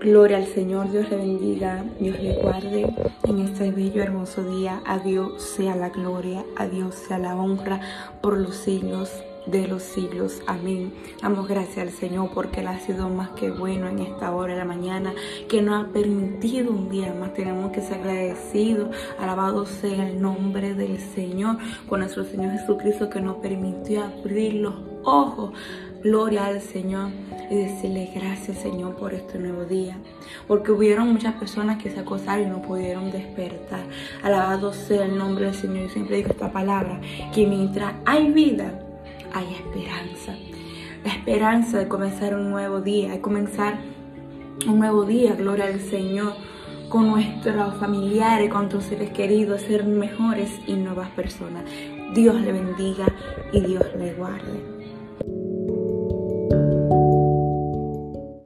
Gloria al Señor, Dios le bendiga, Dios le guarde en este bello, hermoso día. A Dios sea la gloria, a Dios sea la honra por los siglos de los siglos. Amén. Damos gracias al Señor porque Él ha sido más que bueno en esta hora de la mañana, que nos ha permitido un día más. Tenemos que ser agradecidos. Alabado sea el nombre del Señor con nuestro Señor Jesucristo que nos permitió abrir los ojos. Gloria al Señor y decirle gracias Señor por este nuevo día. Porque hubieron muchas personas que se acosaron y no pudieron despertar. Alabado sea el nombre del Señor. Yo siempre digo esta palabra, que mientras hay vida, hay esperanza. La esperanza de comenzar un nuevo día, de comenzar un nuevo día, gloria al Señor, con nuestros familiares, con nuestros seres queridos, ser mejores y nuevas personas. Dios le bendiga y Dios le guarde.